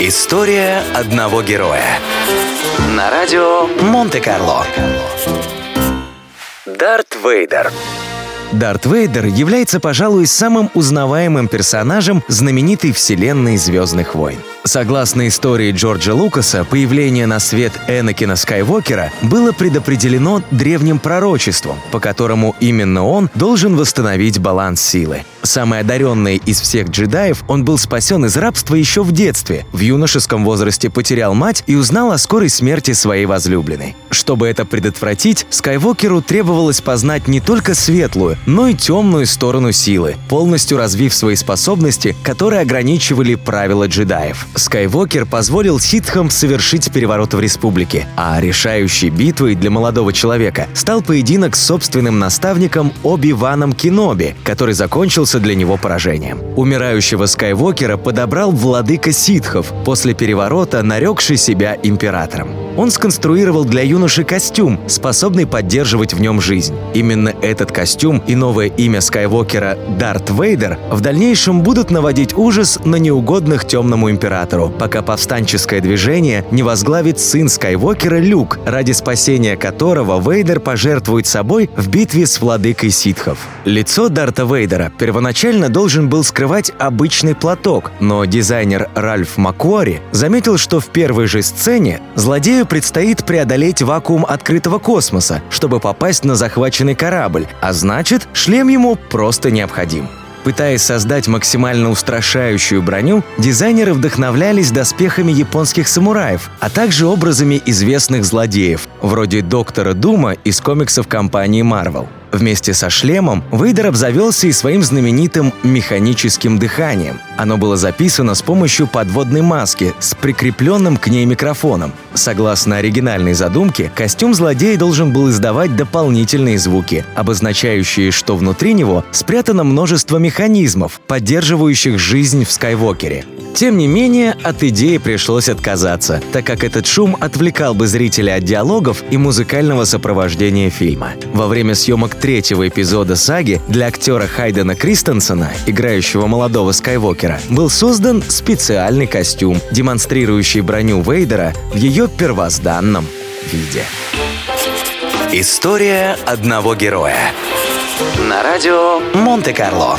История одного героя. На радио Монте-Карло. Дарт Вейдер. Дарт Вейдер является, пожалуй, самым узнаваемым персонажем знаменитой вселенной «Звездных войн». Согласно истории Джорджа Лукаса, появление на свет Энакина Скайуокера было предопределено древним пророчеством, по которому именно он должен восстановить баланс силы. Самый одаренный из всех джедаев, он был спасен из рабства еще в детстве. В юношеском возрасте потерял мать и узнал о скорой смерти своей возлюбленной. Чтобы это предотвратить, Скайуокеру требовалось познать не только светлую, но и темную сторону силы, полностью развив свои способности, которые ограничивали правила джедаев. Скайуокер позволил ситхам совершить переворот в республике, а решающей битвой для молодого человека стал поединок с собственным наставником Оби-Ваном Киноби, который закончился для него поражением. Умирающего Скайуокера подобрал владыка ситхов, после переворота нарекший себя императором. Он сконструировал для юноши костюм, способный поддерживать в нем жизнь. Именно этот костюм и новое имя Скайуокера Дарт Вейдер в дальнейшем будут наводить ужас на неугодных темному императору, пока повстанческое движение не возглавит сын Скайуокера Люк, ради спасения которого Вейдер пожертвует собой в битве с владыкой ситхов. Лицо Дарта Вейдера первоначально должен был скрывать обычный платок, но дизайнер Ральф Макуори заметил, что в первой же сцене злодею предстоит преодолеть вакуум открытого космоса, чтобы попасть на захваченный корабль, а значит, шлем ему просто необходим. Пытаясь создать максимально устрашающую броню, дизайнеры вдохновлялись доспехами японских самураев, а также образами известных злодеев, вроде Доктора Дума из комиксов компании Marvel. Вместе со шлемом Вейдер обзавелся и своим знаменитым механическим дыханием. Оно было записано с помощью подводной маски с прикрепленным к ней микрофоном. Согласно оригинальной задумке, костюм злодея должен был издавать дополнительные звуки, обозначающие, что внутри него спрятано множество механизмов, поддерживающих жизнь в Скайвокере. Тем не менее, от идеи пришлось отказаться, так как этот шум отвлекал бы зрителя от диалогов и музыкального сопровождения фильма. Во время съемок третьего эпизода саги для актера Хайдена Кристенсена, играющего молодого Скайвокера, был создан специальный костюм, демонстрирующий броню Вейдера в ее первозданном виде. История одного героя. На радио Монте-Карло.